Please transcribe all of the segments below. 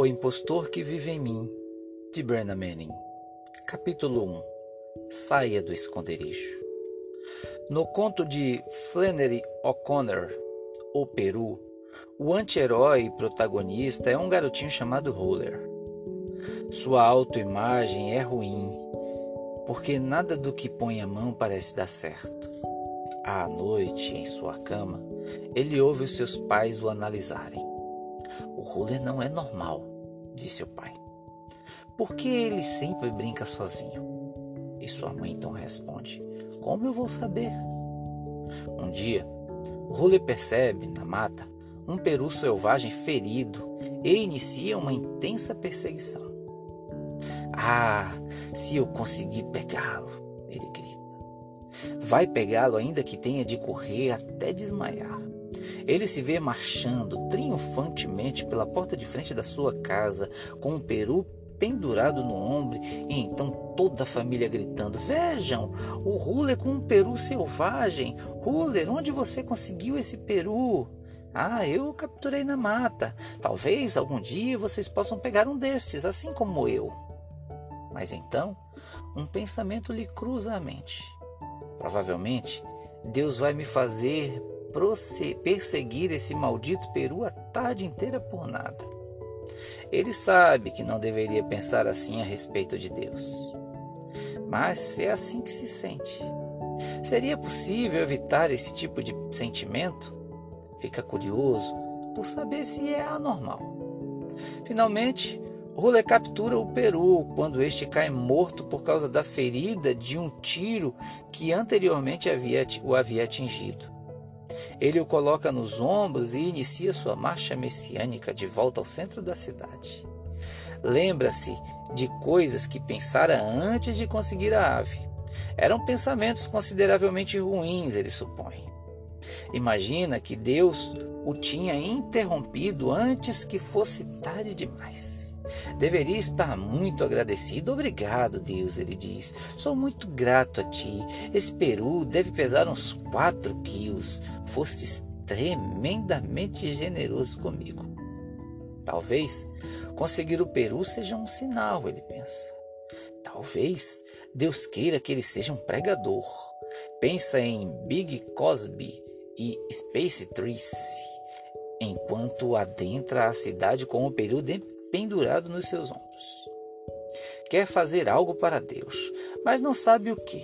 O Impostor que Vive em Mim, de Brenna Manning. Capítulo 1 Saia do Esconderijo. No conto de Flannery O'Connor, O Peru, o anti-herói protagonista é um garotinho chamado Roller. Sua autoimagem é ruim, porque nada do que põe a mão parece dar certo. À noite, em sua cama, ele ouve os seus pais o analisarem. O Roller não é normal, disse o pai. Por que ele sempre brinca sozinho? E sua mãe então responde: Como eu vou saber? Um dia, Roller percebe, na mata, um peru selvagem ferido e inicia uma intensa perseguição. Ah, se eu conseguir pegá-lo, ele grita. Vai pegá-lo ainda que tenha de correr até desmaiar. Ele se vê marchando triunfantemente pela porta de frente da sua casa, com um peru pendurado no ombro, e então toda a família gritando: Vejam, o Ruler com um peru selvagem! Ruler, onde você conseguiu esse peru? Ah, eu o capturei na mata. Talvez algum dia vocês possam pegar um destes, assim como eu. Mas então, um pensamento lhe cruza a mente. Provavelmente, Deus vai me fazer perseguir esse maldito peru a tarde inteira por nada. Ele sabe que não deveria pensar assim a respeito de Deus. Mas é assim que se sente. Seria possível evitar esse tipo de sentimento? Fica curioso por saber se é anormal. Finalmente, Rule captura o peru quando este cai morto por causa da ferida de um tiro que anteriormente havia, o havia atingido. Ele o coloca nos ombros e inicia sua marcha messiânica de volta ao centro da cidade. Lembra-se de coisas que pensara antes de conseguir a ave. Eram pensamentos consideravelmente ruins, ele supõe. Imagina que Deus o tinha interrompido antes que fosse tarde demais. Deveria estar muito agradecido. Obrigado, Deus, ele diz. Sou muito grato a ti. Esse peru deve pesar uns quatro quilos. Fostes tremendamente generoso comigo. Talvez conseguir o peru seja um sinal, ele pensa. Talvez Deus queira que ele seja um pregador. Pensa em Big Cosby e Space Tracy enquanto adentra a cidade com o peru pendurado nos seus ombros. Quer fazer algo para Deus, mas não sabe o que.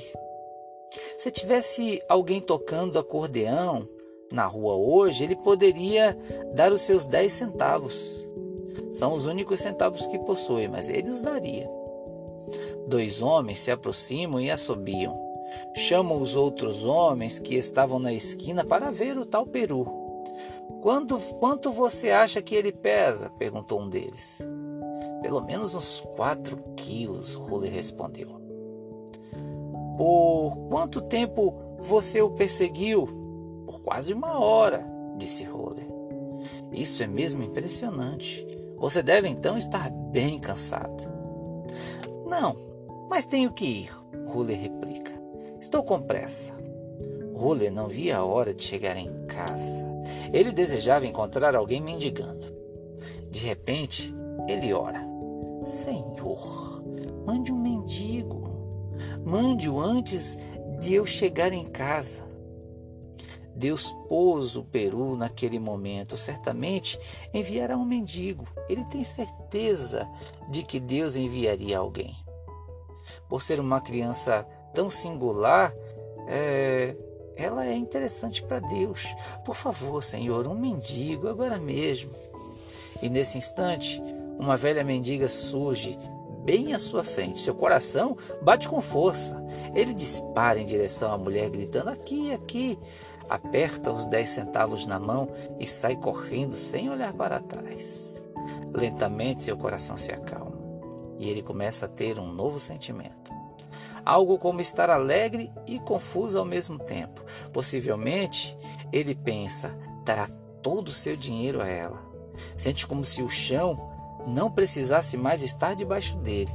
Se tivesse alguém tocando acordeão na rua hoje, ele poderia dar os seus dez centavos. São os únicos centavos que possui, mas ele os daria. Dois homens se aproximam e assobiam. Chamam os outros homens que estavam na esquina para ver o tal peru. Quanto, quanto você acha que ele pesa? perguntou um deles. Pelo menos uns quatro quilos, Rule respondeu. Por quanto tempo você o perseguiu? Por quase uma hora, disse Rule. Isso é mesmo impressionante. Você deve então estar bem cansado. Não, mas tenho que ir, Rule replica. Estou com pressa. Rule não via a hora de chegar em casa. Ele desejava encontrar alguém mendigando. De repente, ele ora: Senhor, mande um mendigo. Mande-o antes de eu chegar em casa. Deus pôs o peru naquele momento. Certamente enviará um mendigo. Ele tem certeza de que Deus enviaria alguém. Por ser uma criança tão singular, é, ela é interessante para Deus. Por favor, Senhor, um mendigo agora mesmo. E nesse instante, uma velha mendiga surge bem à sua frente. Seu coração bate com força. Ele dispara em direção à mulher, gritando: Aqui, aqui. Aperta os dez centavos na mão e sai correndo sem olhar para trás. Lentamente, seu coração se acalma e ele começa a ter um novo sentimento algo como estar alegre e confuso ao mesmo tempo. Possivelmente, ele pensa, dará todo o seu dinheiro a ela. Sente como se o chão não precisasse mais estar debaixo dele.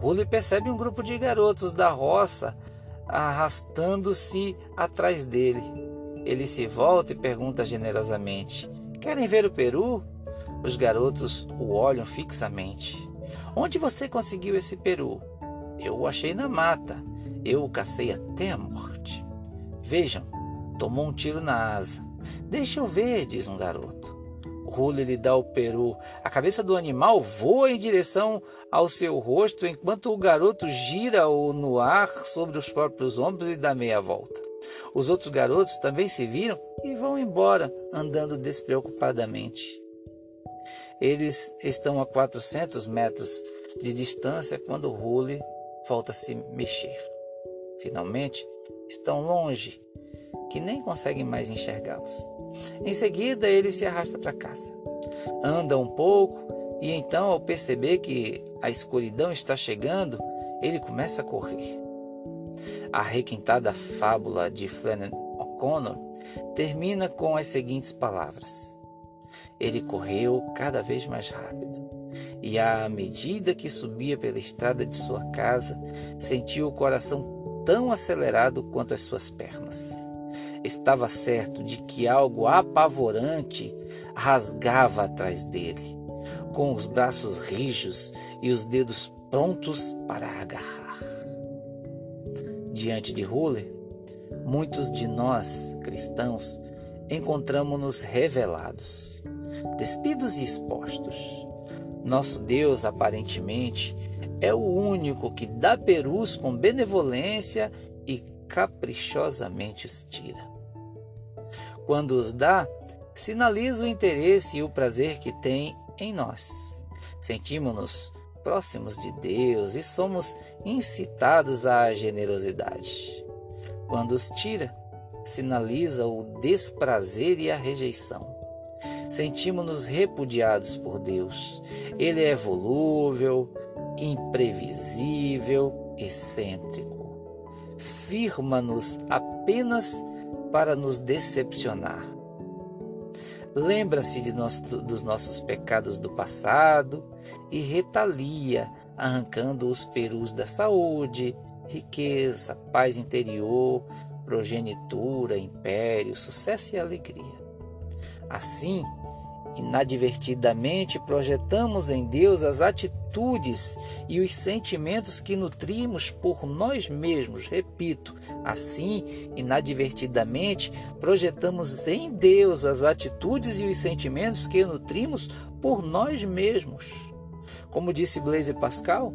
Rully percebe um grupo de garotos da roça arrastando-se atrás dele. Ele se volta e pergunta generosamente: Querem ver o peru? Os garotos o olham fixamente. Onde você conseguiu esse peru? Eu o achei na mata. Eu o cacei até a morte. Vejam, tomou um tiro na asa. Deixa eu ver, diz um garoto. Rulli lhe dá o peru. A cabeça do animal voa em direção ao seu rosto, enquanto o garoto gira-o no ar sobre os próprios ombros e dá meia volta. Os outros garotos também se viram e vão embora, andando despreocupadamente. Eles estão a 400 metros de distância quando Rulli volta a se mexer. Finalmente, estão longe, que nem conseguem mais enxergá-los. Em seguida, ele se arrasta para casa. Anda um pouco e então, ao perceber que a escuridão está chegando, ele começa a correr. A requintada fábula de Flannery O'Connor termina com as seguintes palavras: Ele correu cada vez mais rápido, e à medida que subia pela estrada de sua casa, sentiu o coração tão acelerado quanto as suas pernas. Estava certo de que algo apavorante rasgava atrás dele, com os braços rijos e os dedos prontos para agarrar. Diante de Huller, muitos de nós, cristãos, encontramos-nos revelados, despidos e expostos. Nosso Deus, aparentemente, é o único que dá perus com benevolência e caprichosamente os tira. Quando os dá, sinaliza o interesse e o prazer que tem em nós. Sentimos-nos próximos de Deus e somos incitados à generosidade. Quando os tira, sinaliza o desprazer e a rejeição. Sentimos-nos repudiados por Deus. Ele é volúvel, imprevisível, excêntrico firma-nos apenas para nos decepcionar. Lembra-se dos nossos pecados do passado e retalia, arrancando os perus da saúde, riqueza, paz interior, progenitura, império, sucesso e alegria. Assim, Inadvertidamente projetamos em Deus as atitudes e os sentimentos que nutrimos por nós mesmos. Repito, assim, inadvertidamente projetamos em Deus as atitudes e os sentimentos que nutrimos por nós mesmos. Como disse Blaise Pascal,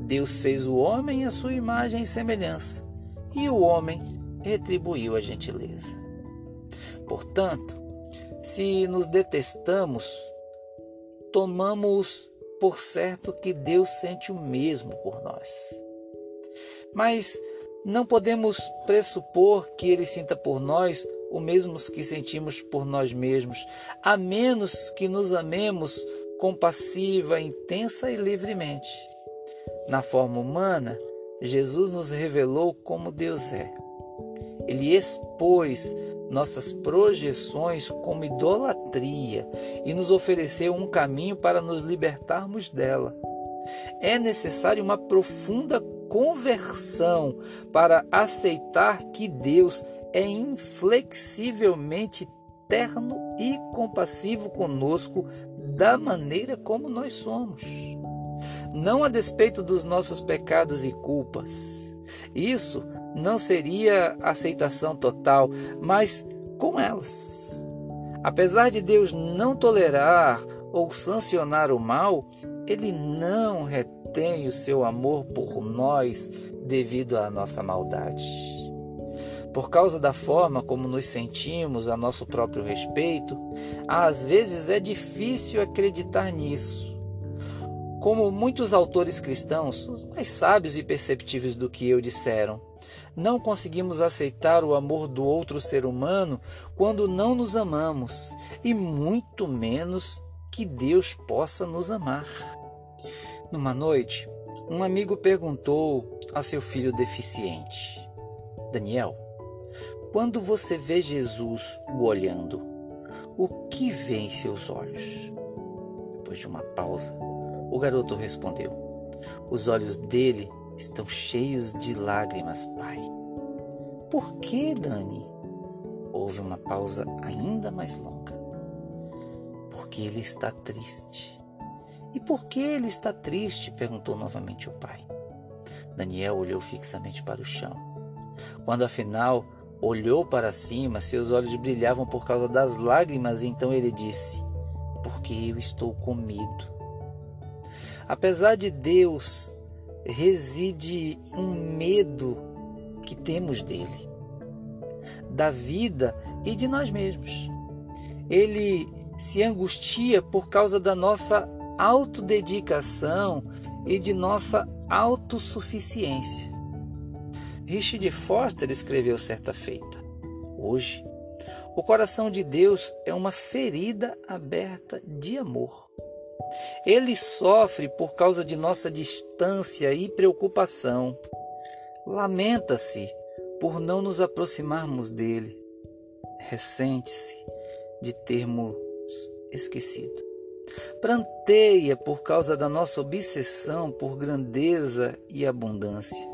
Deus fez o homem à sua imagem e semelhança, e o homem retribuiu a gentileza. Portanto, se nos detestamos, tomamos por certo que Deus sente o mesmo por nós. Mas não podemos pressupor que Ele sinta por nós o mesmo que sentimos por nós mesmos, a menos que nos amemos compassiva, intensa e livremente. Na forma humana, Jesus nos revelou como Deus é. Ele expôs nossas projeções como idolatria e nos ofereceu um caminho para nos libertarmos dela. É necessário uma profunda conversão para aceitar que Deus é inflexivelmente terno e compassivo conosco da maneira como nós somos. Não a despeito dos nossos pecados e culpas. Isso não seria aceitação total, mas com elas. Apesar de Deus não tolerar ou sancionar o mal, ele não retém o seu amor por nós devido à nossa maldade. Por causa da forma como nos sentimos a nosso próprio respeito, às vezes é difícil acreditar nisso. Como muitos autores cristãos, os mais sábios e perceptíveis do que eu disseram, não conseguimos aceitar o amor do outro ser humano quando não nos amamos, e muito menos que Deus possa nos amar. Numa noite, um amigo perguntou a seu filho deficiente: Daniel, quando você vê Jesus o olhando, o que vê em seus olhos? Depois de uma pausa, o garoto respondeu: Os olhos dele estão cheios de lágrimas, pai. Por que, Dani? Houve uma pausa ainda mais longa. porque ele está triste. E por que ele está triste? perguntou novamente o pai. Daniel olhou fixamente para o chão. Quando afinal olhou para cima, seus olhos brilhavam por causa das lágrimas, e então ele disse: Porque eu estou com medo. Apesar de Deus, reside um medo que temos dele, da vida e de nós mesmos. Ele se angustia por causa da nossa autodedicação e de nossa autossuficiência. Richard Foster escreveu certa feita: Hoje, o coração de Deus é uma ferida aberta de amor. Ele sofre por causa de nossa distância e preocupação. Lamenta-se por não nos aproximarmos dele. Ressente-se de termos esquecido. Pranteia por causa da nossa obsessão por grandeza e abundância.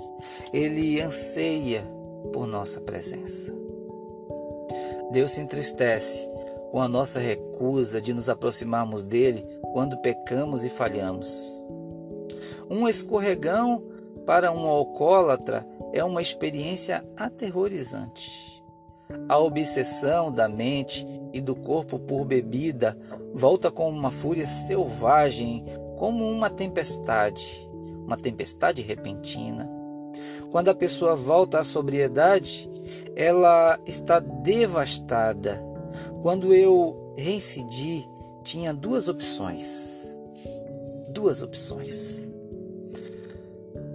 Ele anseia por nossa presença. Deus se entristece com a nossa recusa de nos aproximarmos dele quando pecamos e falhamos. Um escorregão para um alcoólatra é uma experiência aterrorizante. A obsessão da mente e do corpo por bebida volta com uma fúria selvagem, como uma tempestade, uma tempestade repentina. Quando a pessoa volta à sobriedade, ela está devastada. Quando eu reincidi, tinha duas opções. Duas opções.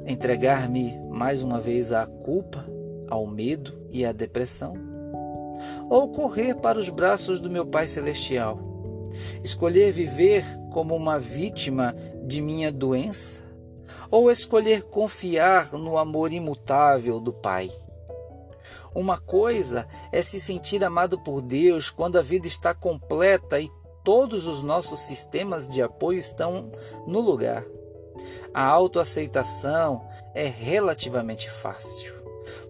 Entregar-me mais uma vez à culpa, ao medo e à depressão ou correr para os braços do meu Pai Celestial. Escolher viver como uma vítima de minha doença, ou escolher confiar no amor imutável do Pai. Uma coisa é se sentir amado por Deus quando a vida está completa e todos os nossos sistemas de apoio estão no lugar. A autoaceitação é relativamente fácil.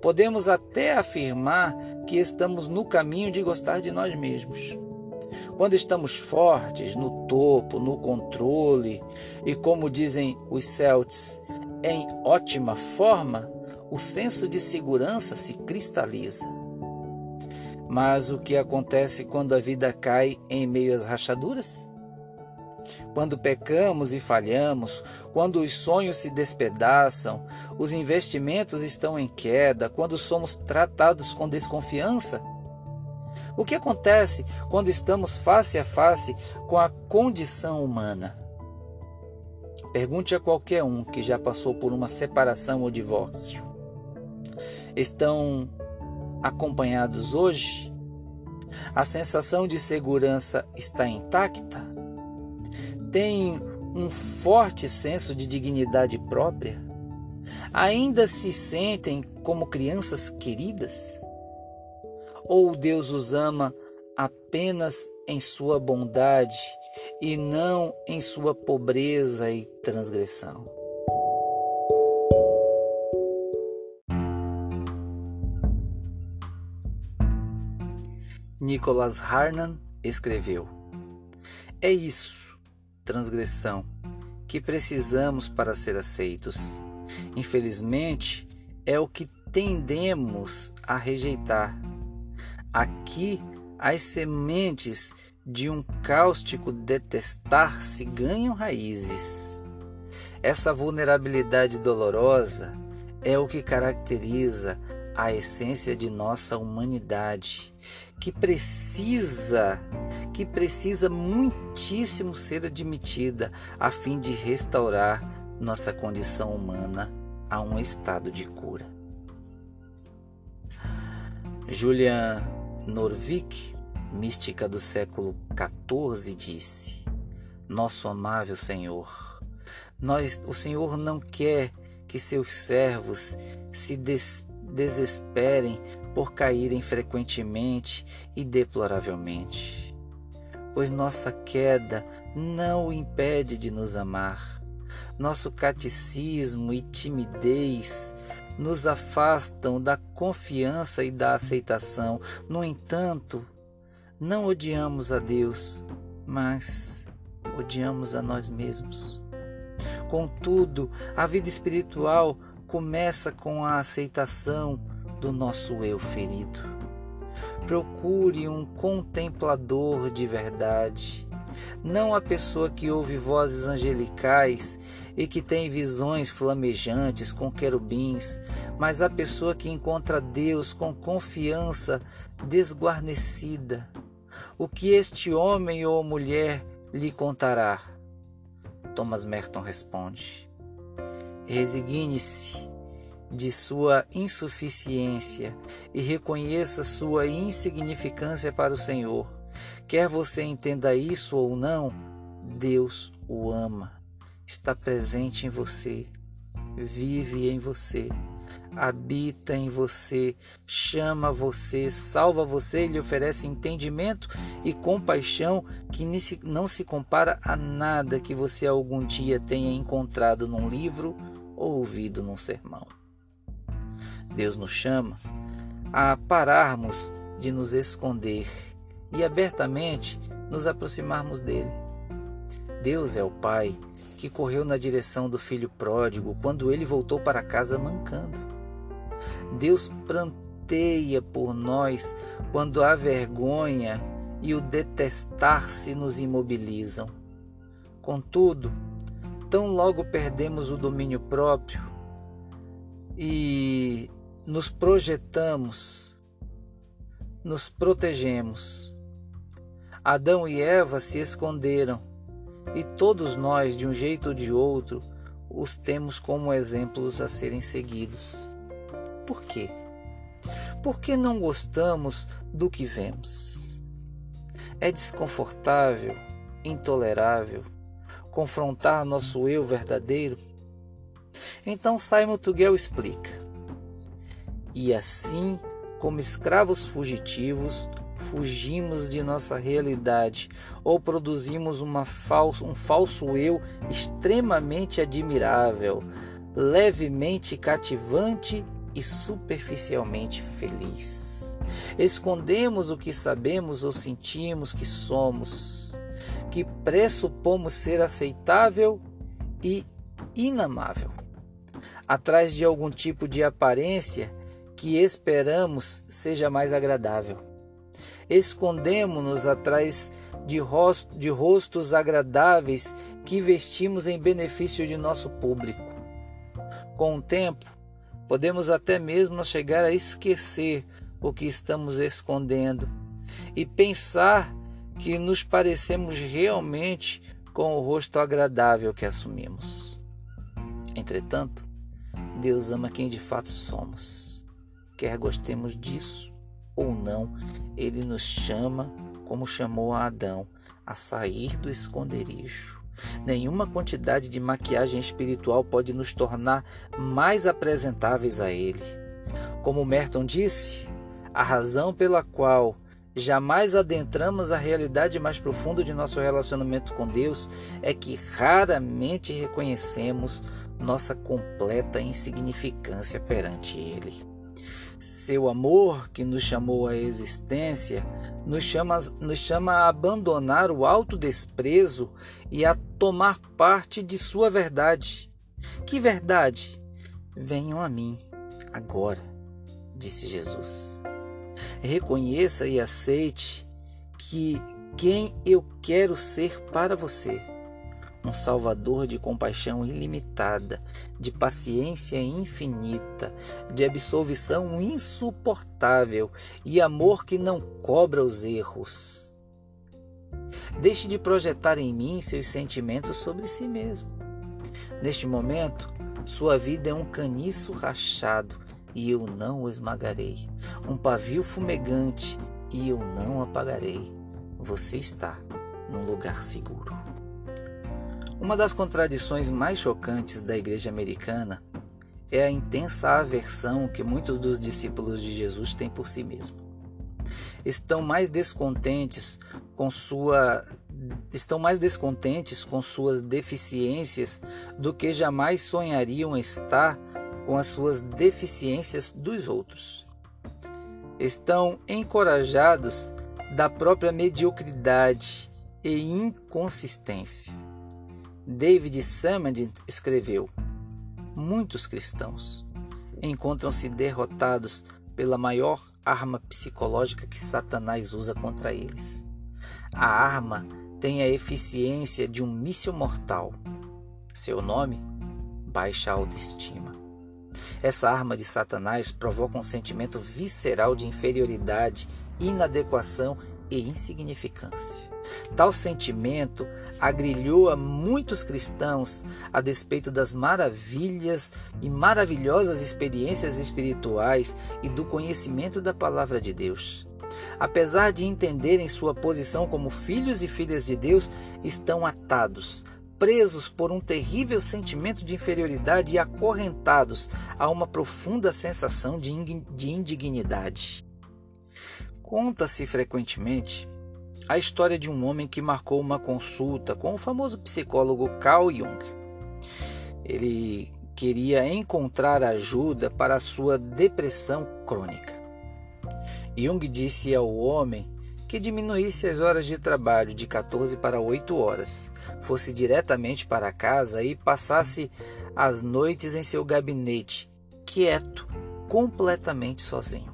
Podemos até afirmar que estamos no caminho de gostar de nós mesmos. Quando estamos fortes, no topo, no controle e, como dizem os Celts, em ótima forma, o senso de segurança se cristaliza. Mas o que acontece quando a vida cai em meio às rachaduras? Quando pecamos e falhamos, quando os sonhos se despedaçam, os investimentos estão em queda, quando somos tratados com desconfiança? O que acontece quando estamos face a face com a condição humana? Pergunte a qualquer um que já passou por uma separação ou divórcio. Estão acompanhados hoje? A sensação de segurança está intacta? têm um forte senso de dignidade própria? Ainda se sentem como crianças queridas? Ou Deus os ama apenas em sua bondade e não em sua pobreza e transgressão? Nicholas Harnan escreveu: É isso transgressão que precisamos para ser aceitos. Infelizmente, é o que tendemos a rejeitar. Aqui, as sementes de um cáustico detestar-se ganham raízes. Essa vulnerabilidade dolorosa é o que caracteriza a essência de nossa humanidade, que precisa, que precisa muitíssimo ser admitida a fim de restaurar nossa condição humana a um estado de cura. Julian Norvik, mística do século XIV, disse: Nosso amável Senhor, nós, o Senhor não quer que seus servos se des desesperem por caírem frequentemente e deploravelmente. Pois nossa queda não o impede de nos amar. Nosso catecismo e timidez nos afastam da confiança e da aceitação. No entanto, não odiamos a Deus, mas odiamos a nós mesmos. Contudo, a vida espiritual começa com a aceitação do nosso eu ferido. Procure um contemplador de verdade, não a pessoa que ouve vozes angelicais e que tem visões flamejantes com querubins, mas a pessoa que encontra Deus com confiança desguarnecida. O que este homem ou mulher lhe contará? Thomas Merton responde: Resigne-se de sua insuficiência e reconheça sua insignificância para o Senhor. Quer você entenda isso ou não, Deus o ama, está presente em você, vive em você, habita em você, chama você, salva você e lhe oferece entendimento e compaixão que não se compara a nada que você algum dia tenha encontrado num livro ou ouvido num sermão. Deus nos chama a pararmos de nos esconder e abertamente nos aproximarmos dele. Deus é o Pai que correu na direção do filho pródigo quando ele voltou para casa mancando. Deus pranteia por nós quando a vergonha e o detestar-se nos imobilizam. Contudo, tão logo perdemos o domínio próprio e nos projetamos, nos protegemos. Adão e Eva se esconderam e todos nós, de um jeito ou de outro, os temos como exemplos a serem seguidos. Por quê? Porque não gostamos do que vemos. É desconfortável, intolerável confrontar nosso eu verdadeiro? Então Simon Tugel explica. E assim, como escravos fugitivos, fugimos de nossa realidade ou produzimos falso, um falso eu extremamente admirável, levemente cativante e superficialmente feliz. Escondemos o que sabemos ou sentimos que somos, que pressupomos ser aceitável e inamável. Atrás de algum tipo de aparência que esperamos seja mais agradável. Escondemos-nos atrás de, rosto, de rostos agradáveis que vestimos em benefício de nosso público. Com o tempo, podemos até mesmo chegar a esquecer o que estamos escondendo e pensar que nos parecemos realmente com o rosto agradável que assumimos. Entretanto, Deus ama quem de fato somos quer gostemos disso ou não, ele nos chama, como chamou a Adão, a sair do esconderijo. Nenhuma quantidade de maquiagem espiritual pode nos tornar mais apresentáveis a Ele. Como Merton disse, a razão pela qual jamais adentramos a realidade mais profunda de nosso relacionamento com Deus é que raramente reconhecemos nossa completa insignificância perante Ele. Seu amor, que nos chamou à existência, nos chama, nos chama a abandonar o autodesprezo e a tomar parte de sua verdade. Que verdade? Venham a mim, agora, disse Jesus. Reconheça e aceite que quem eu quero ser para você um Salvador de compaixão ilimitada, de paciência infinita, de absolvição insuportável e amor que não cobra os erros. Deixe de projetar em mim seus sentimentos sobre si mesmo. Neste momento, sua vida é um caniço rachado e eu não o esmagarei, um pavio fumegante e eu não apagarei. Você está num lugar seguro. Uma das contradições mais chocantes da igreja americana é a intensa aversão que muitos dos discípulos de Jesus têm por si mesmo. Estão mais descontentes com sua estão mais descontentes com suas deficiências do que jamais sonhariam estar com as suas deficiências dos outros. Estão encorajados da própria mediocridade e inconsistência. David Samad escreveu: Muitos cristãos encontram-se derrotados pela maior arma psicológica que Satanás usa contra eles. A arma tem a eficiência de um míssil mortal. Seu nome? Baixa autoestima. Essa arma de Satanás provoca um sentimento visceral de inferioridade, inadequação e insignificância. Tal sentimento agrilhou a muitos cristãos a despeito das maravilhas e maravilhosas experiências espirituais e do conhecimento da palavra de Deus. Apesar de entenderem sua posição como filhos e filhas de Deus, estão atados, presos por um terrível sentimento de inferioridade e acorrentados a uma profunda sensação de indignidade. Conta-se frequentemente a história de um homem que marcou uma consulta com o famoso psicólogo Carl Jung. Ele queria encontrar ajuda para sua depressão crônica. Jung disse ao homem que diminuísse as horas de trabalho de 14 para 8 horas, fosse diretamente para casa e passasse as noites em seu gabinete, quieto, completamente sozinho.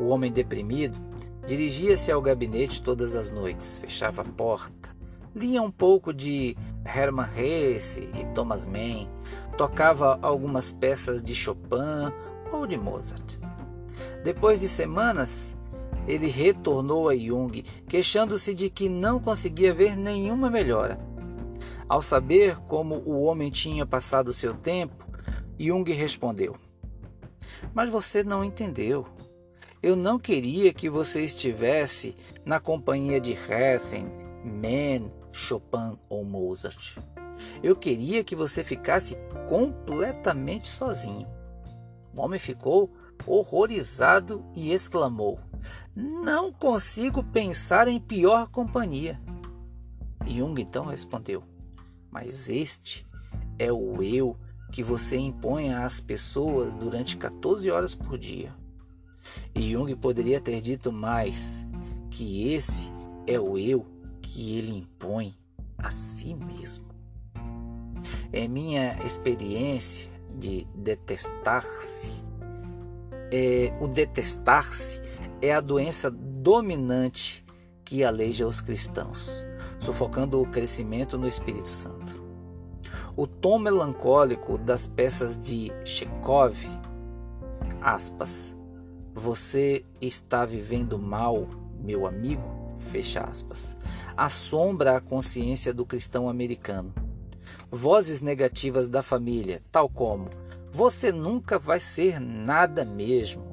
O homem deprimido dirigia-se ao gabinete todas as noites, fechava a porta, lia um pouco de Hermann Hesse e Thomas Mann, tocava algumas peças de Chopin ou de Mozart. Depois de semanas, ele retornou a Jung, queixando-se de que não conseguia ver nenhuma melhora. Ao saber como o homem tinha passado seu tempo, Jung respondeu: Mas você não entendeu. Eu não queria que você estivesse na companhia de Hessen, Mann, Chopin ou Mozart. Eu queria que você ficasse completamente sozinho. O homem ficou horrorizado e exclamou: Não consigo pensar em pior companhia. Jung então respondeu: Mas este é o eu que você impõe às pessoas durante 14 horas por dia. E Jung poderia ter dito mais que esse é o eu que ele impõe a si mesmo. Em minha experiência de detestar-se, é, o detestar-se é a doença dominante que aleija os cristãos, sufocando o crescimento no Espírito Santo. O tom melancólico das peças de Chekhov, aspas, você está vivendo mal, meu amigo? Fecha aspas. Assombra a consciência do cristão americano. Vozes negativas da família, tal como você nunca vai ser nada mesmo.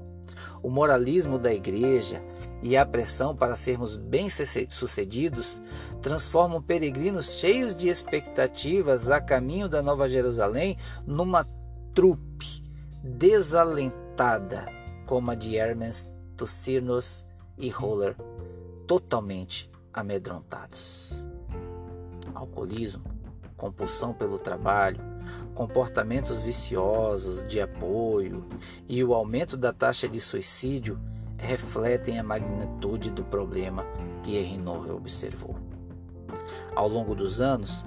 O moralismo da igreja e a pressão para sermos bem-sucedidos transformam peregrinos cheios de expectativas a caminho da Nova Jerusalém numa trupe desalentada como a de Hermes, Tucirnos e Roller, totalmente amedrontados. Alcoolismo, compulsão pelo trabalho, comportamentos viciosos de apoio e o aumento da taxa de suicídio refletem a magnitude do problema que Henry observou. Ao longo dos anos,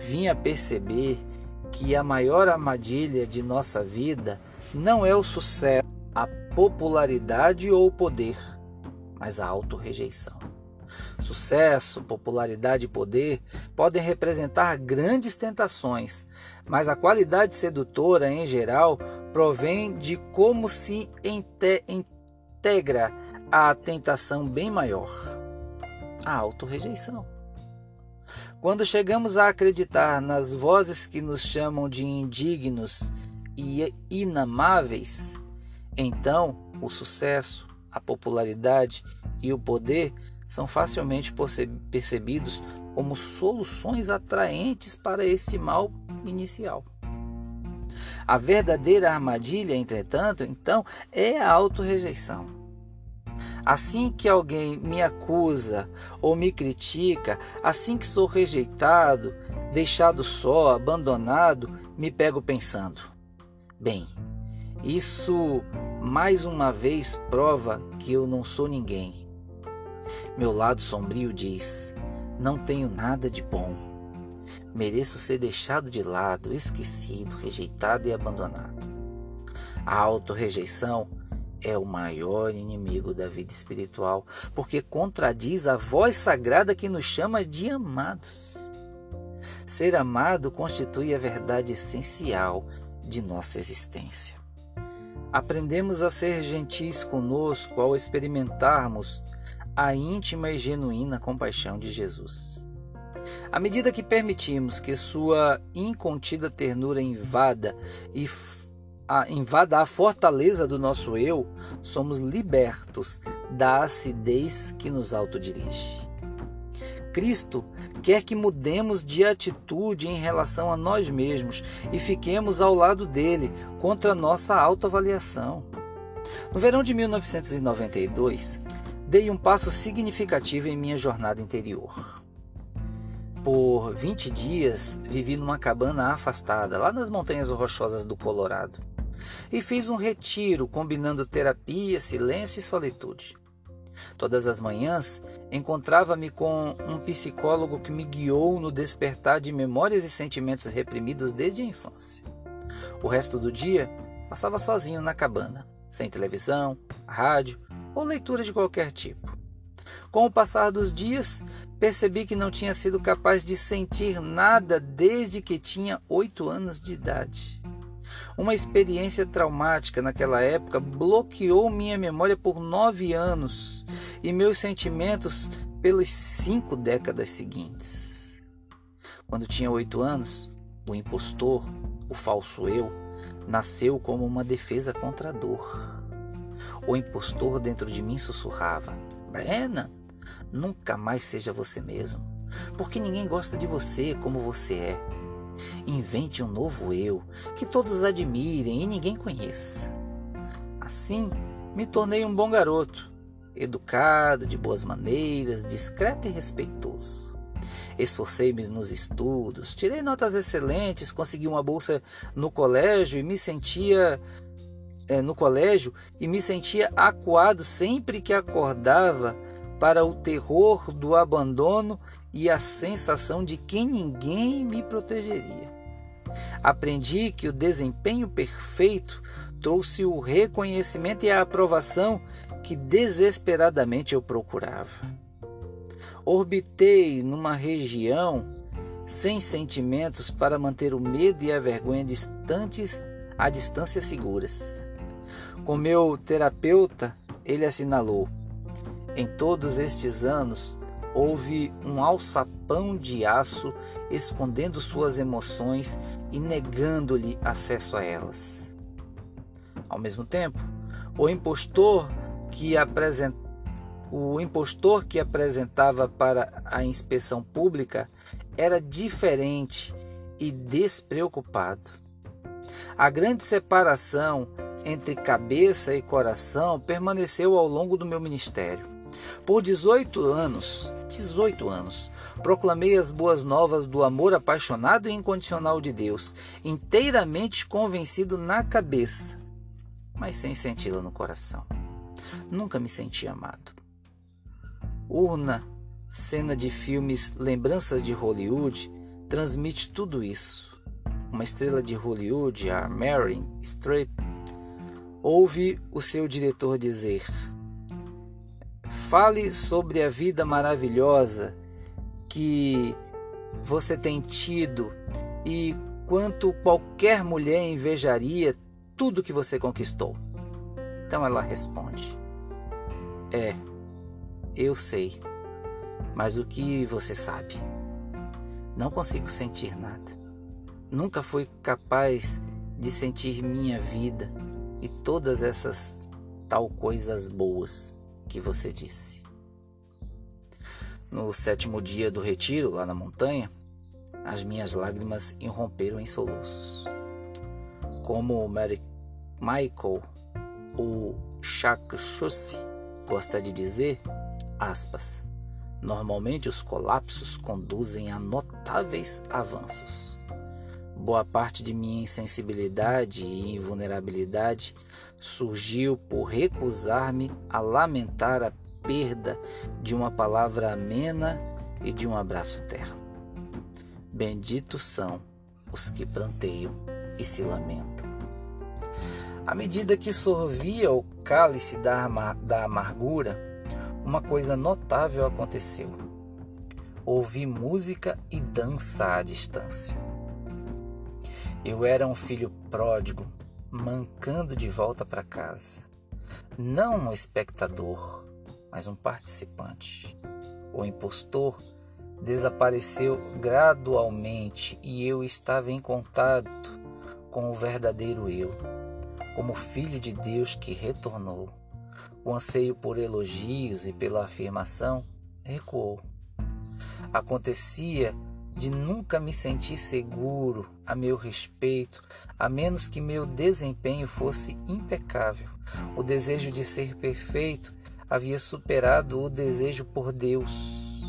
vinha perceber que a maior armadilha de nossa vida não é o sucesso, a popularidade ou poder, mas a autorrejeição. Sucesso, popularidade e poder podem representar grandes tentações, mas a qualidade sedutora em geral provém de como se integra a tentação bem maior, a autorrejeição. Quando chegamos a acreditar nas vozes que nos chamam de indignos e inamáveis, então, o sucesso, a popularidade e o poder são facilmente percebidos como soluções atraentes para esse mal inicial. A verdadeira armadilha, entretanto, então, é a autorrejeição. Assim que alguém me acusa ou me critica, assim que sou rejeitado, deixado só, abandonado, me pego pensando: bem, isso mais uma vez prova que eu não sou ninguém. Meu lado sombrio diz: Não tenho nada de bom. Mereço ser deixado de lado, esquecido, rejeitado e abandonado. A autorrejeição é o maior inimigo da vida espiritual, porque contradiz a voz sagrada que nos chama de amados. Ser amado constitui a verdade essencial de nossa existência. Aprendemos a ser gentis conosco ao experimentarmos a íntima e genuína compaixão de Jesus. À medida que permitimos que sua incontida ternura invada e a, invada a fortaleza do nosso eu, somos libertos da acidez que nos autodirige. Cristo quer que mudemos de atitude em relação a nós mesmos e fiquemos ao lado dele contra nossa autoavaliação. No verão de 1992, dei um passo significativo em minha jornada interior. Por 20 dias vivi numa cabana afastada, lá nas montanhas rochosas do Colorado e fiz um retiro combinando terapia, silêncio e solitude. Todas as manhãs encontrava-me com um psicólogo que me guiou no despertar de memórias e sentimentos reprimidos desde a infância. O resto do dia passava sozinho na cabana, sem televisão, rádio ou leitura de qualquer tipo. Com o passar dos dias, percebi que não tinha sido capaz de sentir nada desde que tinha oito anos de idade. Uma experiência traumática naquela época bloqueou minha memória por nove anos e meus sentimentos pelas cinco décadas seguintes. Quando tinha oito anos, o impostor, o falso eu, nasceu como uma defesa contra a dor. O impostor dentro de mim sussurrava: Brennan, nunca mais seja você mesmo, porque ninguém gosta de você como você é. Invente um novo eu que todos admirem e ninguém conheça. Assim, me tornei um bom garoto, educado, de boas maneiras, discreto e respeitoso. Esforcei-me nos estudos, tirei notas excelentes, consegui uma bolsa no colégio e me sentia é, no colégio e me sentia acuado sempre que acordava para o terror do abandono e a sensação de que ninguém me protegeria. Aprendi que o desempenho perfeito trouxe o reconhecimento e a aprovação que desesperadamente eu procurava. Orbitei numa região sem sentimentos para manter o medo e a vergonha distantes a distâncias seguras. Com meu terapeuta, ele assinalou: Em todos estes anos, houve um alçapão de aço escondendo suas emoções e negando-lhe acesso a elas. Ao mesmo tempo, o impostor que o impostor que apresentava para a inspeção pública era diferente e despreocupado. A grande separação entre cabeça e coração permaneceu ao longo do meu ministério. Por 18 anos, 18 anos, proclamei as boas novas do amor apaixonado e incondicional de Deus, inteiramente convencido na cabeça, mas sem senti-la no coração. Nunca me senti amado. Urna, cena de filmes Lembranças de Hollywood, transmite tudo isso. Uma estrela de Hollywood, a Mary Streep, ouve o seu diretor dizer: Fale sobre a vida maravilhosa que você tem tido e quanto qualquer mulher invejaria tudo que você conquistou. Então ela responde: É, eu sei, mas o que você sabe? Não consigo sentir nada. Nunca fui capaz de sentir minha vida e todas essas tal coisas boas que você disse. No sétimo dia do retiro, lá na montanha, as minhas lágrimas irromperam em soluços. Como Mary Michael, o Shakushusi, gosta de dizer, aspas, normalmente os colapsos conduzem a notáveis avanços. Boa parte de minha insensibilidade e invulnerabilidade surgiu por recusar-me a lamentar a perda de uma palavra amena e de um abraço terno. Benditos são os que pranteiam e se lamentam. À medida que sorvia o cálice da, da amargura, uma coisa notável aconteceu. Ouvi música e dança à distância. Eu era um filho pródigo, mancando de volta para casa. Não um espectador, mas um participante. O impostor desapareceu gradualmente e eu estava em contato com o verdadeiro eu, como filho de Deus que retornou. O anseio por elogios e pela afirmação recuou. Acontecia de nunca me sentir seguro a meu respeito, a menos que meu desempenho fosse impecável. O desejo de ser perfeito havia superado o desejo por Deus.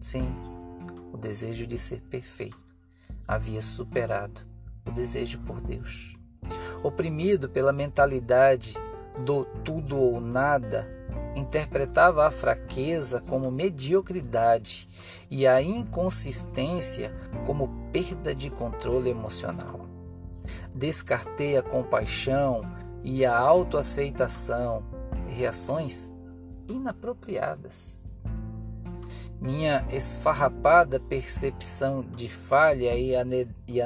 Sim, o desejo de ser perfeito havia superado o desejo por Deus. Oprimido pela mentalidade do tudo ou nada, interpretava a fraqueza como mediocridade e a inconsistência como perda de controle emocional. Descartei a compaixão e a autoaceitação, reações inapropriadas. Minha esfarrapada percepção de falha e, e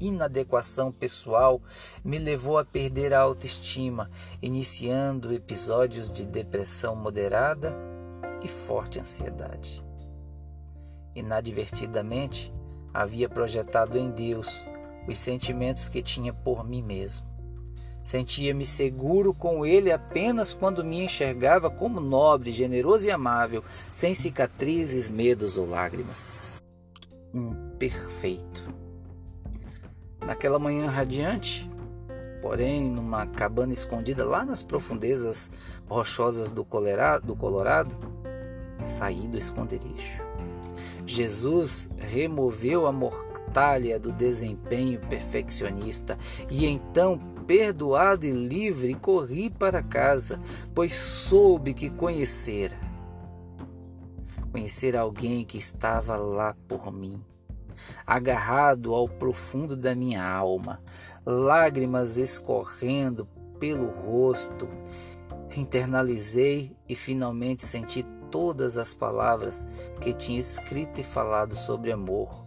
inadequação pessoal me levou a perder a autoestima, iniciando episódios de depressão moderada e forte ansiedade. Inadvertidamente, havia projetado em Deus os sentimentos que tinha por mim mesmo. Sentia-me seguro com ele apenas quando me enxergava como nobre, generoso e amável, sem cicatrizes, medos ou lágrimas. Um perfeito Naquela manhã radiante, porém numa cabana escondida lá nas profundezas rochosas do Colorado, do Colorado saí do esconderijo. Jesus removeu a mortalha do desempenho perfeccionista e então, perdoado e livre, corri para casa, pois soube que conhecera. Conhecer alguém que estava lá por mim agarrado ao profundo da minha alma, lágrimas escorrendo pelo rosto. Internalizei e finalmente senti todas as palavras que tinha escrito e falado sobre amor.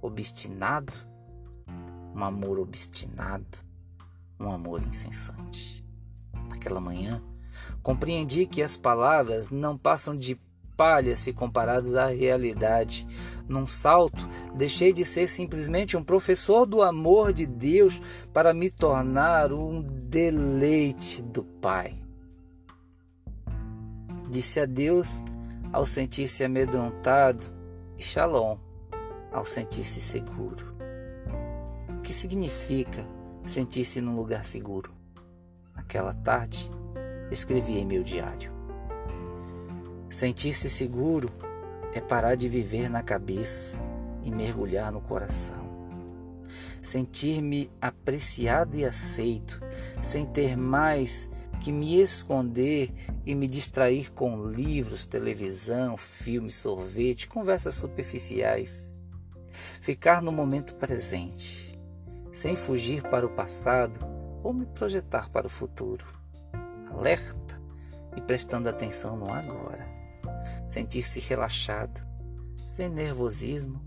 Obstinado, um amor obstinado, um amor incessante. Naquela manhã, compreendi que as palavras não passam de palha se comparadas à realidade. Num salto, deixei de ser simplesmente um professor do amor de Deus para me tornar um deleite do Pai. Disse adeus ao sentir-se amedrontado e shalom ao sentir-se seguro. O que significa sentir-se num lugar seguro? Naquela tarde, escrevi em meu diário. Sentir-se seguro é parar de viver na cabeça e mergulhar no coração. Sentir-me apreciado e aceito, sem ter mais que me esconder e me distrair com livros, televisão, filmes, sorvete, conversas superficiais. Ficar no momento presente, sem fugir para o passado ou me projetar para o futuro. Alerta e prestando atenção no agora sentir-se relaxado, sem nervosismo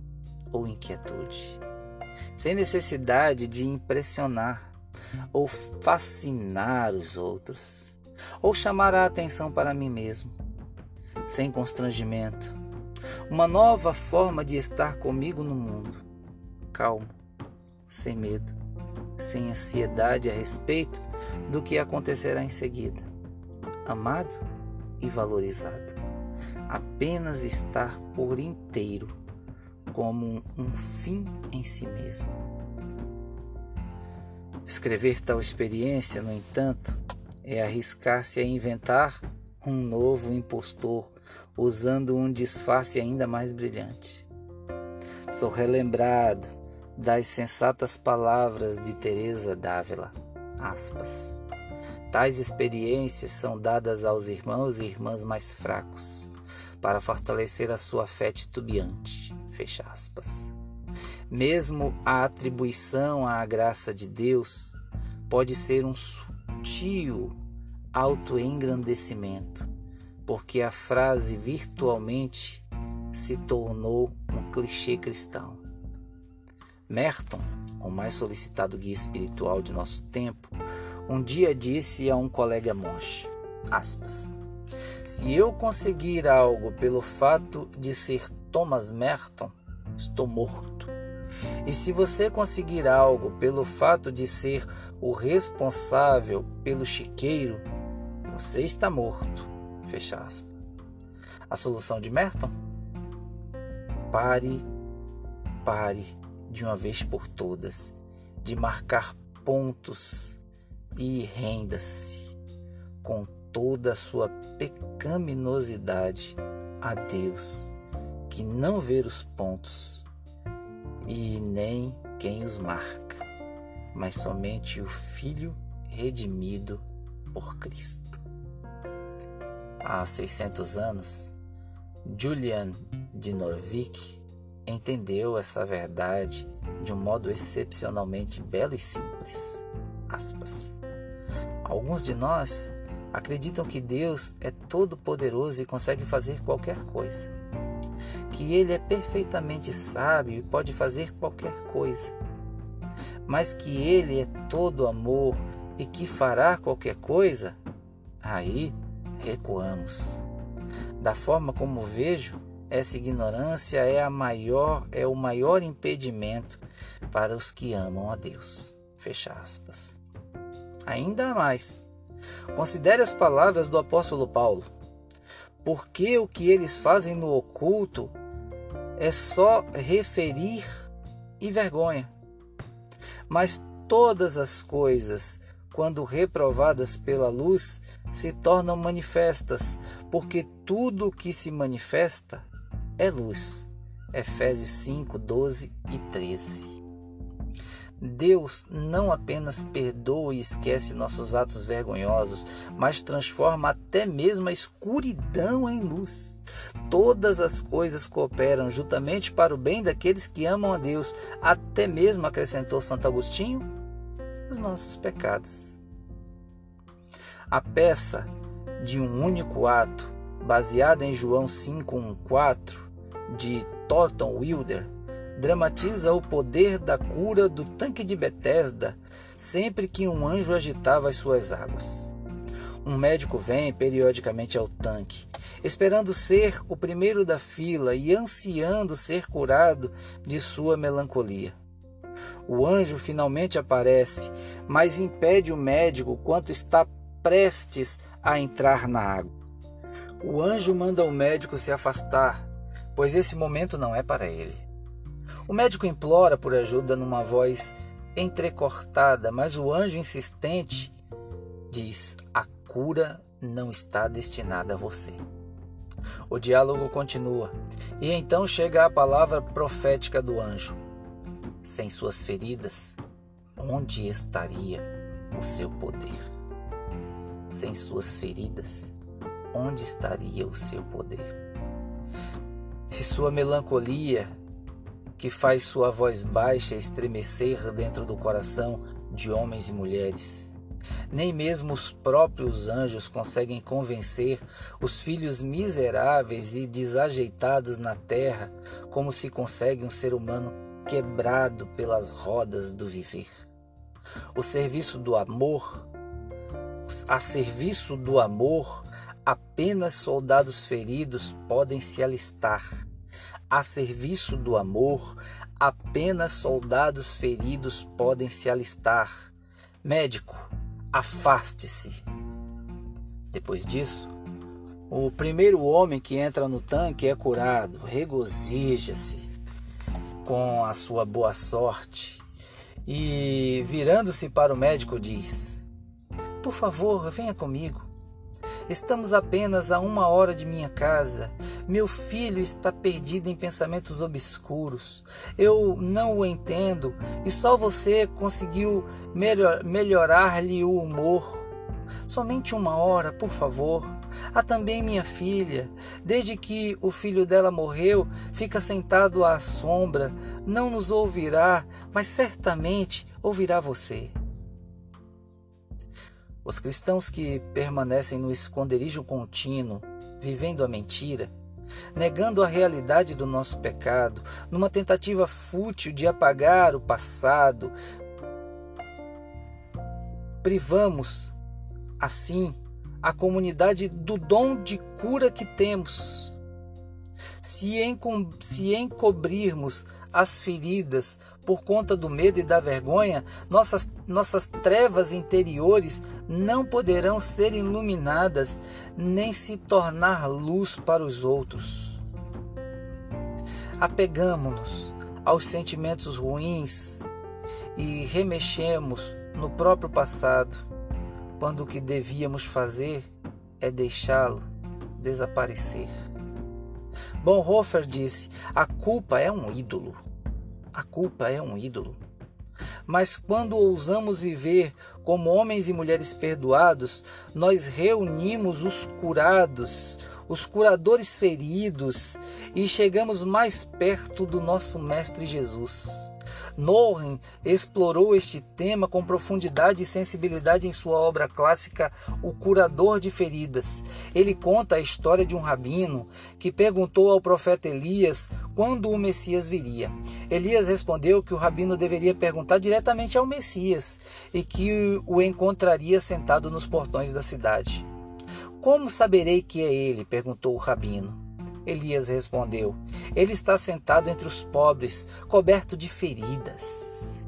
ou inquietude, sem necessidade de impressionar ou fascinar os outros, ou chamar a atenção para mim mesmo, sem constrangimento. Uma nova forma de estar comigo no mundo, calmo, sem medo, sem ansiedade a respeito do que acontecerá em seguida, amado e valorizado. Apenas estar por inteiro como um fim em si mesmo. Escrever tal experiência, no entanto, é arriscar-se a inventar um novo impostor usando um disfarce ainda mais brilhante. Sou relembrado das sensatas palavras de Teresa d'Ávila, aspas. Tais experiências são dadas aos irmãos e irmãs mais fracos, para fortalecer a sua fé titubeante. Fecha aspas. Mesmo a atribuição à graça de Deus pode ser um sutil autoengrandecimento, porque a frase virtualmente se tornou um clichê cristão. Merton, o mais solicitado guia espiritual de nosso tempo, um dia disse a um colega monge, aspas, se eu conseguir algo pelo fato de ser Thomas Merton, estou morto. E se você conseguir algo pelo fato de ser o responsável pelo chiqueiro, você está morto. Fecha aspas. A solução de Merton? Pare, pare de uma vez por todas de marcar pontos e renda-se com toda a sua pecaminosidade a Deus, que não vê os pontos e nem quem os marca, mas somente o Filho redimido por Cristo. Há 600 anos, Julian de Norvik entendeu essa verdade de um modo excepcionalmente belo e simples. Aspas. Alguns de nós acreditam que Deus é todo-poderoso e consegue fazer qualquer coisa. Que Ele é perfeitamente sábio e pode fazer qualquer coisa. Mas que Ele é todo amor e que fará qualquer coisa, aí recuamos. Da forma como vejo, essa ignorância é a maior é o maior impedimento para os que amam a Deus. Fecha aspas. Ainda mais. Considere as palavras do apóstolo Paulo. Porque o que eles fazem no oculto é só referir e vergonha. Mas todas as coisas, quando reprovadas pela luz, se tornam manifestas, porque tudo que se manifesta é luz. Efésios 5, 12 e 13. Deus não apenas perdoa e esquece nossos atos vergonhosos, mas transforma até mesmo a escuridão em luz. Todas as coisas cooperam juntamente para o bem daqueles que amam a Deus, até mesmo, acrescentou Santo Agostinho, os nossos pecados. A peça de um único ato, baseada em João 5:1-4 de Thornton Wilder, dramatiza o poder da cura do tanque de Betesda sempre que um anjo agitava as suas águas. Um médico vem periodicamente ao tanque, esperando ser o primeiro da fila e ansiando ser curado de sua melancolia. O anjo finalmente aparece, mas impede o médico quanto está prestes a entrar na água. O anjo manda o médico se afastar, pois esse momento não é para ele. O médico implora por ajuda numa voz entrecortada, mas o anjo insistente diz: A cura não está destinada a você. O diálogo continua, e então chega a palavra profética do anjo: Sem suas feridas, onde estaria o seu poder? sem suas feridas, onde estaria o seu poder? E sua melancolia, que faz sua voz baixa estremecer dentro do coração de homens e mulheres. Nem mesmo os próprios anjos conseguem convencer os filhos miseráveis e desajeitados na terra como se consegue um ser humano quebrado pelas rodas do viver. O serviço do amor a serviço do amor, apenas soldados feridos podem se alistar. A serviço do amor, apenas soldados feridos podem se alistar. Médico, afaste-se. Depois disso, o primeiro homem que entra no tanque é curado, regozija-se com a sua boa sorte e, virando-se para o médico, diz: por favor, venha comigo. Estamos apenas a uma hora de minha casa. Meu filho está perdido em pensamentos obscuros. Eu não o entendo e só você conseguiu melhor, melhorar-lhe o humor. somente uma hora, por favor. Há também minha filha. Desde que o filho dela morreu, fica sentado à sombra. Não nos ouvirá, mas certamente ouvirá você. Os cristãos que permanecem no esconderijo contínuo, vivendo a mentira, negando a realidade do nosso pecado, numa tentativa fútil de apagar o passado, privamos, assim, a comunidade do dom de cura que temos. Se, enco se encobrirmos as feridas por conta do medo e da vergonha, nossas, nossas trevas interiores não poderão ser iluminadas nem se tornar luz para os outros. Apegamos-nos aos sentimentos ruins e remexemos no próprio passado, quando o que devíamos fazer é deixá-lo desaparecer. Bonhoeffer disse: a culpa é um ídolo. A culpa é um ídolo. Mas quando ousamos viver como homens e mulheres perdoados, nós reunimos os curados, os curadores feridos e chegamos mais perto do nosso Mestre Jesus. Norrin explorou este tema com profundidade e sensibilidade em sua obra clássica O Curador de Feridas. Ele conta a história de um rabino que perguntou ao profeta Elias quando o Messias viria. Elias respondeu que o rabino deveria perguntar diretamente ao Messias e que o encontraria sentado nos portões da cidade. Como saberei que é ele? perguntou o rabino. Elias respondeu: Ele está sentado entre os pobres, coberto de feridas.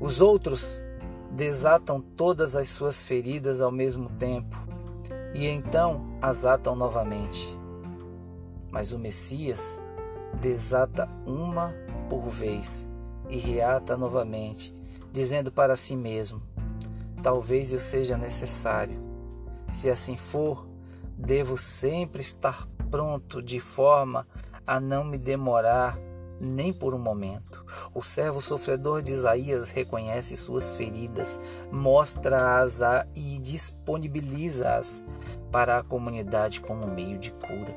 Os outros desatam todas as suas feridas ao mesmo tempo e então as atam novamente. Mas o Messias desata uma por vez e reata novamente, dizendo para si mesmo: Talvez eu seja necessário. Se assim for, Devo sempre estar pronto de forma a não me demorar nem por um momento. O servo sofredor de Isaías reconhece suas feridas, mostra-as e disponibiliza-as para a comunidade como meio de cura.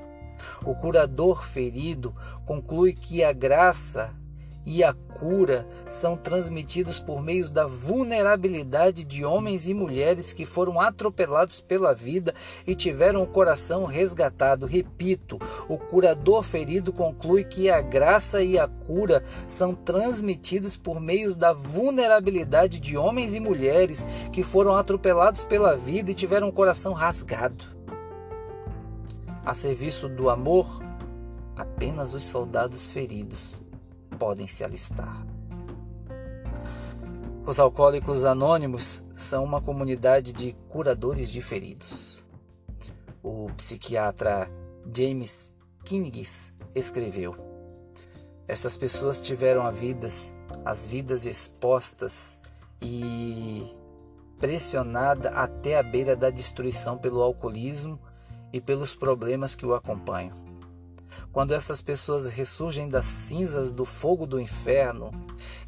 O curador ferido conclui que a graça e a cura são transmitidos por meio da vulnerabilidade de homens e mulheres que foram atropelados pela vida e tiveram o coração resgatado. Repito, o curador ferido conclui que a graça e a cura são transmitidos por meio da vulnerabilidade de homens e mulheres que foram atropelados pela vida e tiveram o coração rasgado. A serviço do amor, apenas os soldados feridos podem se alistar. Os Alcoólicos Anônimos são uma comunidade de curadores de feridos. O psiquiatra James Kinigis escreveu: Estas pessoas tiveram vidas, as vidas expostas e pressionada até a beira da destruição pelo alcoolismo e pelos problemas que o acompanham. Quando essas pessoas ressurgem das cinzas do fogo do inferno,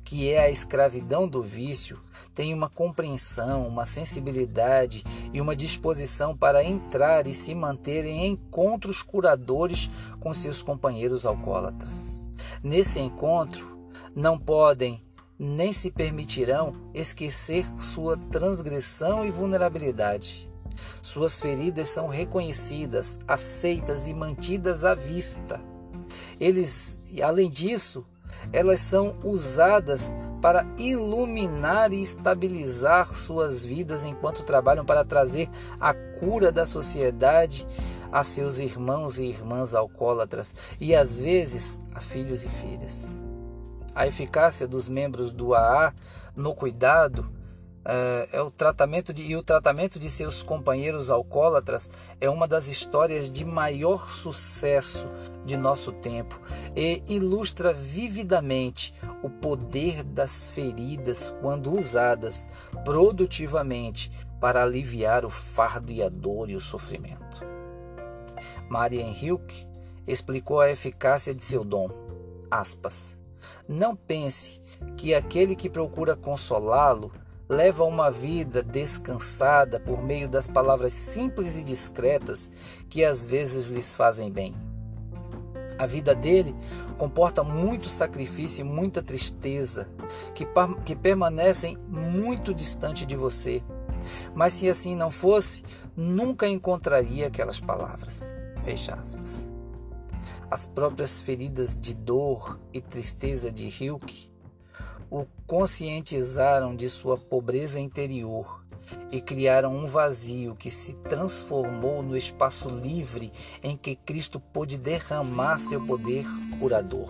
que é a escravidão do vício, têm uma compreensão, uma sensibilidade e uma disposição para entrar e se manter em encontros curadores com seus companheiros alcoólatras. Nesse encontro, não podem nem se permitirão esquecer sua transgressão e vulnerabilidade. Suas feridas são reconhecidas, aceitas e mantidas à vista. Eles, além disso, elas são usadas para iluminar e estabilizar suas vidas enquanto trabalham para trazer a cura da sociedade a seus irmãos e irmãs alcoólatras e às vezes a filhos e filhas. A eficácia dos membros do AA no cuidado é, é, o tratamento de, e o tratamento de seus companheiros alcoólatras é uma das histórias de maior sucesso de nosso tempo e ilustra vividamente o poder das feridas quando usadas produtivamente para aliviar o fardo e a dor e o sofrimento. Marian Hilke explicou a eficácia de seu dom. Aspas. Não pense que aquele que procura consolá-lo levam uma vida descansada por meio das palavras simples e discretas que às vezes lhes fazem bem. A vida dele comporta muito sacrifício e muita tristeza, que, que permanecem muito distante de você. Mas se assim não fosse, nunca encontraria aquelas palavras. Fecha aspas. As próprias feridas de dor e tristeza de Hilke o conscientizaram de sua pobreza interior e criaram um vazio que se transformou no espaço livre em que Cristo pôde derramar seu poder curador.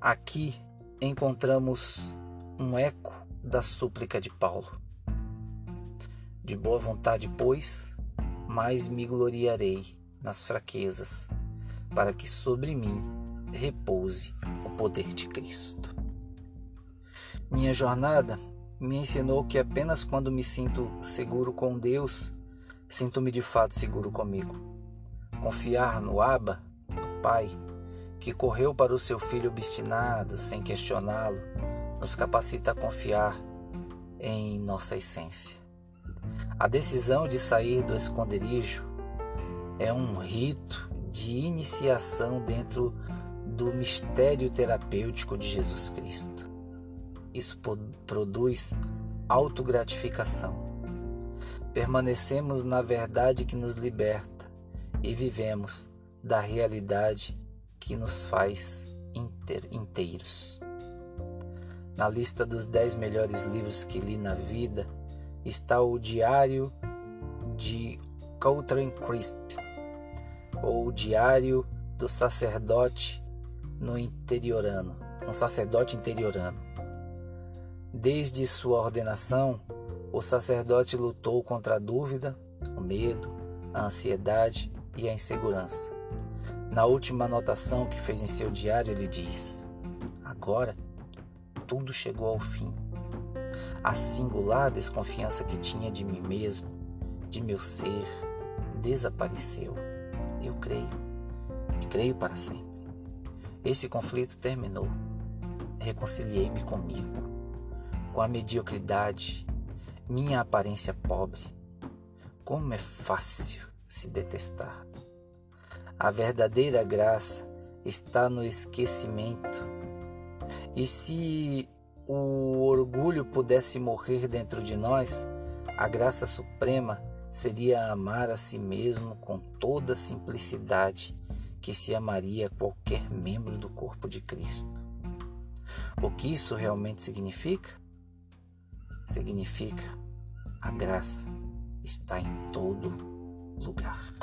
Aqui encontramos um eco da súplica de Paulo. De boa vontade, pois, mais me gloriarei nas fraquezas, para que sobre mim repouse o poder de Cristo. Minha jornada me ensinou que apenas quando me sinto seguro com Deus, sinto-me de fato seguro comigo. Confiar no Abba, do Pai, que correu para o seu filho obstinado, sem questioná-lo, nos capacita a confiar em nossa essência. A decisão de sair do esconderijo é um rito de iniciação dentro do mistério terapêutico de Jesus Cristo. Isso produz autogratificação. Permanecemos na verdade que nos liberta e vivemos da realidade que nos faz inteiros. Na lista dos dez melhores livros que li na vida está o Diário de Coltrane Crisp, ou o Diário do Sacerdote no Interiorano, um sacerdote interiorano. Desde sua ordenação, o sacerdote lutou contra a dúvida, o medo, a ansiedade e a insegurança. Na última anotação que fez em seu diário, ele diz: Agora tudo chegou ao fim. A singular desconfiança que tinha de mim mesmo, de meu ser, desapareceu. Eu creio, e creio para sempre. Esse conflito terminou. Reconciliei-me comigo com a mediocridade, minha aparência pobre. Como é fácil se detestar. A verdadeira graça está no esquecimento. E se o orgulho pudesse morrer dentro de nós, a graça suprema seria amar a si mesmo com toda simplicidade que se amaria qualquer membro do corpo de Cristo. O que isso realmente significa? significa a graça está em todo lugar.